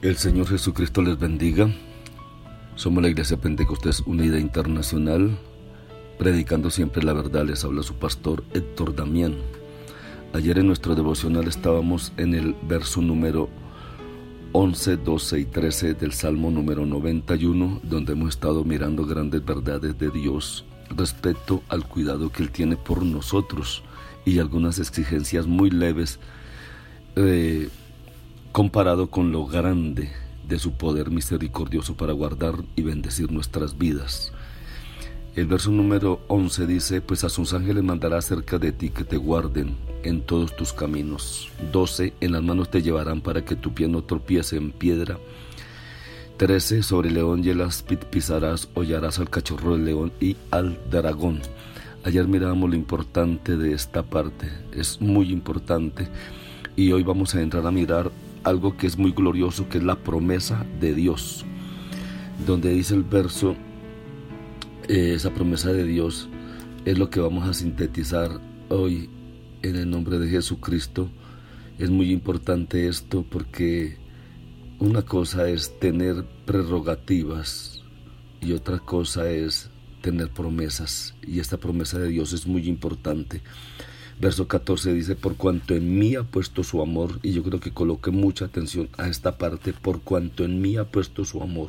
El Señor Jesucristo les bendiga. Somos la Iglesia Pentecostés Unida Internacional, predicando siempre la verdad. Les habla su pastor Héctor Damián. Ayer en nuestro devocional estábamos en el verso número 11, 12 y 13 del Salmo número 91, donde hemos estado mirando grandes verdades de Dios respecto al cuidado que Él tiene por nosotros y algunas exigencias muy leves. Eh, comparado con lo grande de su poder misericordioso para guardar y bendecir nuestras vidas. El verso número 11 dice, pues a sus ángeles mandará cerca de ti que te guarden en todos tus caminos. 12, en las manos te llevarán para que tu pie no tropiece en piedra. 13, sobre el león y el áspid pisarás, hollarás al cachorro del león y al dragón. Ayer mirábamos lo importante de esta parte, es muy importante. Y hoy vamos a entrar a mirar algo que es muy glorioso, que es la promesa de Dios, donde dice el verso, eh, esa promesa de Dios es lo que vamos a sintetizar hoy en el nombre de Jesucristo. Es muy importante esto porque una cosa es tener prerrogativas y otra cosa es tener promesas y esta promesa de Dios es muy importante. Verso 14 dice, por cuanto en mí ha puesto su amor, y yo creo que coloque mucha atención a esta parte, por cuanto en mí ha puesto su amor,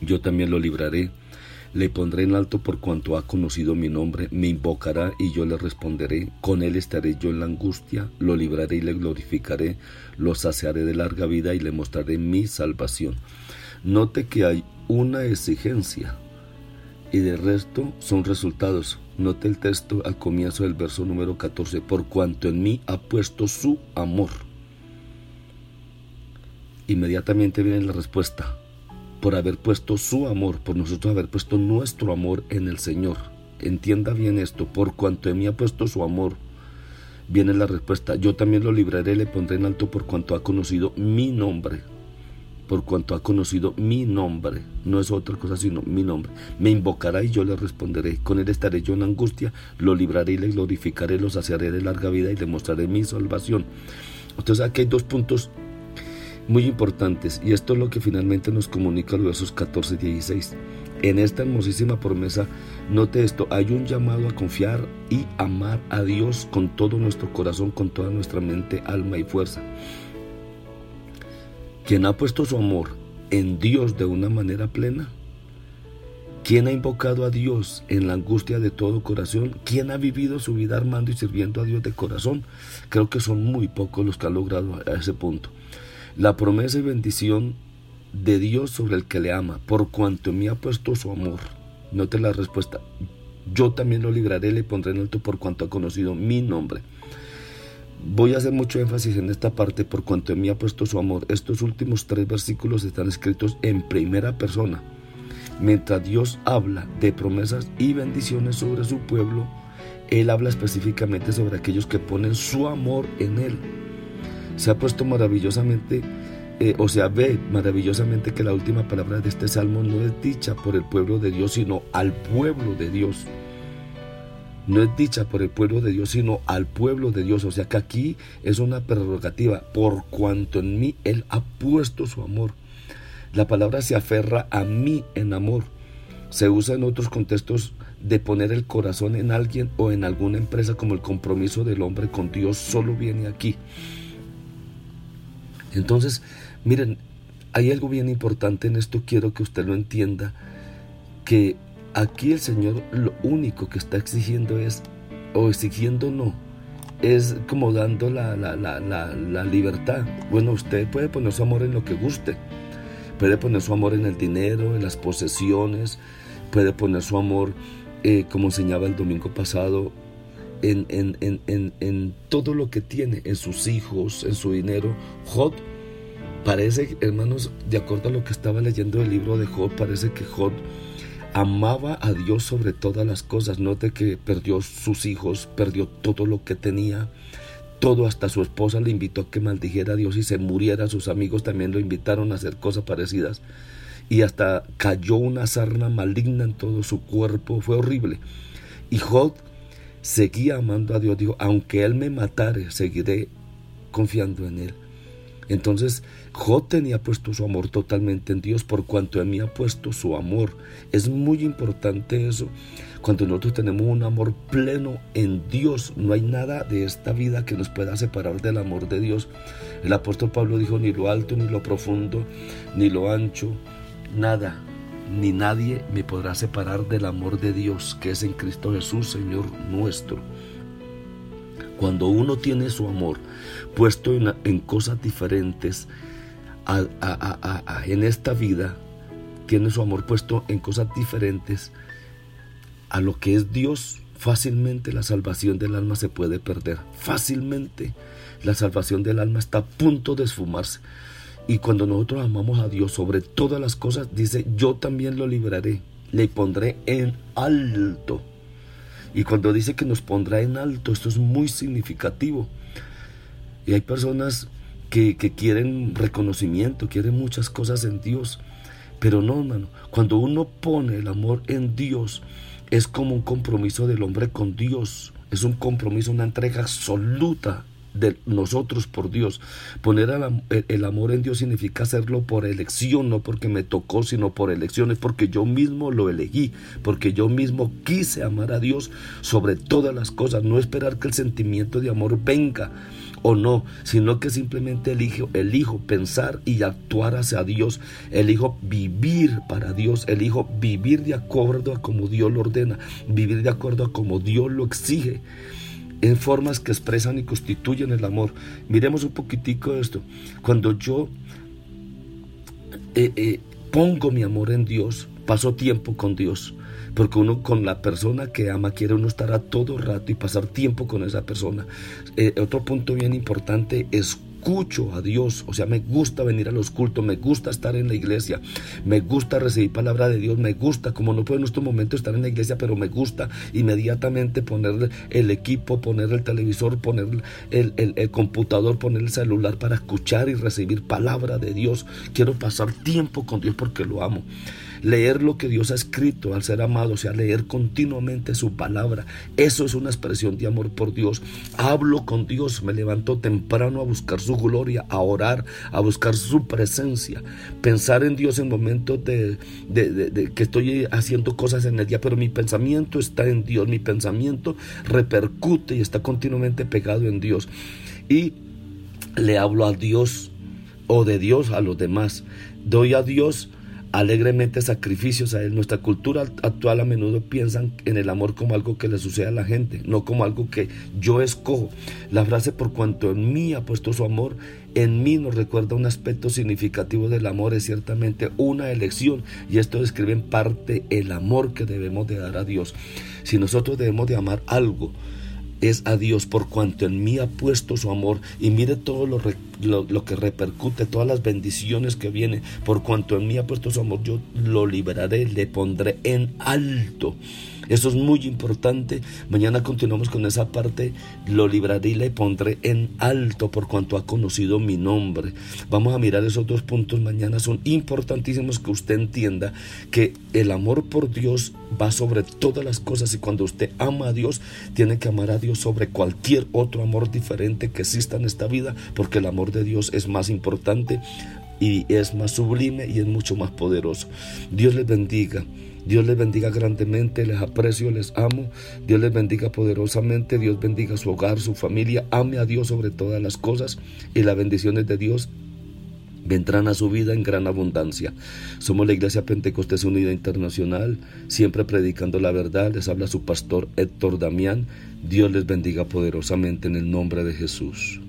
yo también lo libraré, le pondré en alto por cuanto ha conocido mi nombre, me invocará y yo le responderé, con él estaré yo en la angustia, lo libraré y le glorificaré, lo saciaré de larga vida y le mostraré mi salvación. Note que hay una exigencia y de resto son resultados. Note el texto al comienzo del verso número 14, por cuanto en mí ha puesto su amor. Inmediatamente viene la respuesta, por haber puesto su amor, por nosotros haber puesto nuestro amor en el Señor. Entienda bien esto, por cuanto en mí ha puesto su amor, viene la respuesta, yo también lo libraré, le pondré en alto por cuanto ha conocido mi nombre por cuanto ha conocido mi nombre, no es otra cosa sino mi nombre. Me invocará y yo le responderé. Con él estaré yo en angustia, lo libraré y le glorificaré, lo saciaré de larga vida y le mostraré mi salvación. Entonces aquí hay dos puntos muy importantes y esto es lo que finalmente nos comunica los versos 14 y 16. En esta hermosísima promesa, note esto, hay un llamado a confiar y amar a Dios con todo nuestro corazón, con toda nuestra mente, alma y fuerza. Quien ha puesto su amor en Dios de una manera plena, quien ha invocado a Dios en la angustia de todo corazón, quien ha vivido su vida armando y sirviendo a Dios de corazón, creo que son muy pocos los que han logrado a ese punto. La promesa y bendición de Dios sobre el que le ama, por cuanto me ha puesto su amor. Note la respuesta. Yo también lo libraré, le pondré en alto por cuanto ha conocido mi nombre. Voy a hacer mucho énfasis en esta parte por cuanto en mí ha puesto su amor. Estos últimos tres versículos están escritos en primera persona. Mientras Dios habla de promesas y bendiciones sobre su pueblo, Él habla específicamente sobre aquellos que ponen su amor en Él. Se ha puesto maravillosamente, eh, o sea, ve maravillosamente que la última palabra de este salmo no es dicha por el pueblo de Dios, sino al pueblo de Dios no es dicha por el pueblo de Dios, sino al pueblo de Dios. O sea que aquí es una prerrogativa, por cuanto en mí Él ha puesto su amor. La palabra se aferra a mí en amor. Se usa en otros contextos de poner el corazón en alguien o en alguna empresa como el compromiso del hombre con Dios solo viene aquí. Entonces, miren, hay algo bien importante en esto, quiero que usted lo entienda, que Aquí el Señor lo único que está exigiendo es, o exigiendo no, es como dando la, la, la, la, libertad. Bueno, usted puede poner su amor en lo que guste, Puede poner su amor en el dinero, en las posesiones, puede poner su amor, eh, como enseñaba el domingo pasado, en, en, todo lo que tiene, en sus hijos, en su dinero. Job parece, hermanos, de acuerdo a lo que estaba leyendo el libro de Job, parece que Job amaba a Dios sobre todas las cosas. Note que perdió sus hijos, perdió todo lo que tenía, todo hasta su esposa le invitó a que maldijera a Dios y se muriera. Sus amigos también lo invitaron a hacer cosas parecidas. Y hasta cayó una sarna maligna en todo su cuerpo. Fue horrible. Y Job seguía amando a Dios. Dijo, aunque Él me matare, seguiré confiando en Él. Entonces, Job tenía puesto su amor totalmente en Dios por cuanto en mí ha puesto su amor. Es muy importante eso. Cuando nosotros tenemos un amor pleno en Dios, no hay nada de esta vida que nos pueda separar del amor de Dios. El apóstol Pablo dijo, ni lo alto, ni lo profundo, ni lo ancho, nada, ni nadie me podrá separar del amor de Dios que es en Cristo Jesús, Señor nuestro. Cuando uno tiene su amor puesto en, cosas diferentes en esta vida, tiene su amor puesto en cosas diferentes a lo que es Dios, fácilmente la salvación del alma se puede perder. Fácilmente la salvación del alma está a punto de esfumarse. Y cuando nosotros amamos a Dios sobre todas las cosas, dice, yo también lo libraré, le pondré en alto. Y cuando dice que nos pondrá en alto, esto es muy significativo. Y hay personas que, quieren reconocimiento, quieren muchas cosas en Dios. Pero no, hermano, cuando uno pone el amor en Dios, es como un compromiso del hombre con Dios. Es un compromiso, una entrega absoluta de nosotros por Dios. Poner el, amor en Dios significa hacerlo por elección, no porque me tocó, sino por elección. Es porque yo mismo lo elegí, porque yo mismo quise amar a Dios sobre todas las cosas. No esperar que el sentimiento de amor venga o no, sino que simplemente elijo, elijo pensar y actuar hacia Dios, elijo vivir para Dios, elijo vivir de acuerdo a como Dios lo ordena, vivir de acuerdo a como Dios lo exige en formas que expresan y constituyen el amor. Miremos un poquitico esto. Cuando yo eh, eh, pongo mi amor en Dios, paso tiempo con Dios. Porque uno con la persona que ama quiere uno estar a todo rato y pasar tiempo con esa persona. Eh, otro punto bien importante es escucho a Dios, o sea, me gusta venir a los cultos, me gusta estar en la iglesia, me gusta recibir palabra de Dios, me gusta, como no puedo en estos momentos estar en la iglesia, pero me gusta inmediatamente poner el equipo, poner el televisor, poner el, el computador, poner el celular para escuchar y recibir palabra de Dios. Quiero pasar tiempo con Dios porque lo amo leer lo que Dios ha escrito al ser amado, o sea, leer continuamente su palabra. Eso es una expresión de amor por Dios. Hablo con Dios, me levanto temprano a buscar su gloria, a orar, a buscar su presencia. Pensar en Dios en momentos de, que estoy haciendo cosas en el día, pero mi pensamiento está en Dios, mi pensamiento repercute y está continuamente pegado en Dios. Y le hablo a Dios o de Dios a los demás. Doy a Dios alegremente sacrificios a Él. Nuestra cultura actual a menudo piensan en el amor como algo que le sucede a la gente, no como algo que yo escojo. La frase por cuanto en mí ha puesto su amor, en mí nos recuerda un aspecto significativo del amor, es ciertamente una elección y esto describe en parte el amor que debemos de dar a Dios. Si nosotros debemos de amar algo, es a Dios por cuanto en mí ha puesto su amor y mire todo lo, lo, que repercute, todas las bendiciones que vienen, por cuanto en mí ha puesto su amor, yo lo liberaré, le pondré en alto. Eso es muy importante. Mañana continuamos con esa parte. Lo libraré y le pondré en alto por cuanto ha conocido mi nombre. Vamos a mirar esos dos puntos mañana. Son importantísimos que usted entienda que el amor por Dios va sobre todas las cosas y cuando usted ama a Dios, tiene que amar a Dios sobre cualquier otro amor diferente que exista en esta vida, porque el de Dios es más importante y es más sublime y es mucho más poderoso. Dios les bendiga. Dios les bendiga grandemente, les aprecio, les amo. Dios les bendiga poderosamente, Dios bendiga su hogar, su familia. Ame a Dios sobre todas las cosas y las bendiciones de Dios vendrán a su vida en gran abundancia. Somos la Iglesia Pentecostés Unida Internacional, siempre predicando la verdad. Les habla su pastor Héctor Damián. Dios les bendiga poderosamente en el nombre de Jesús.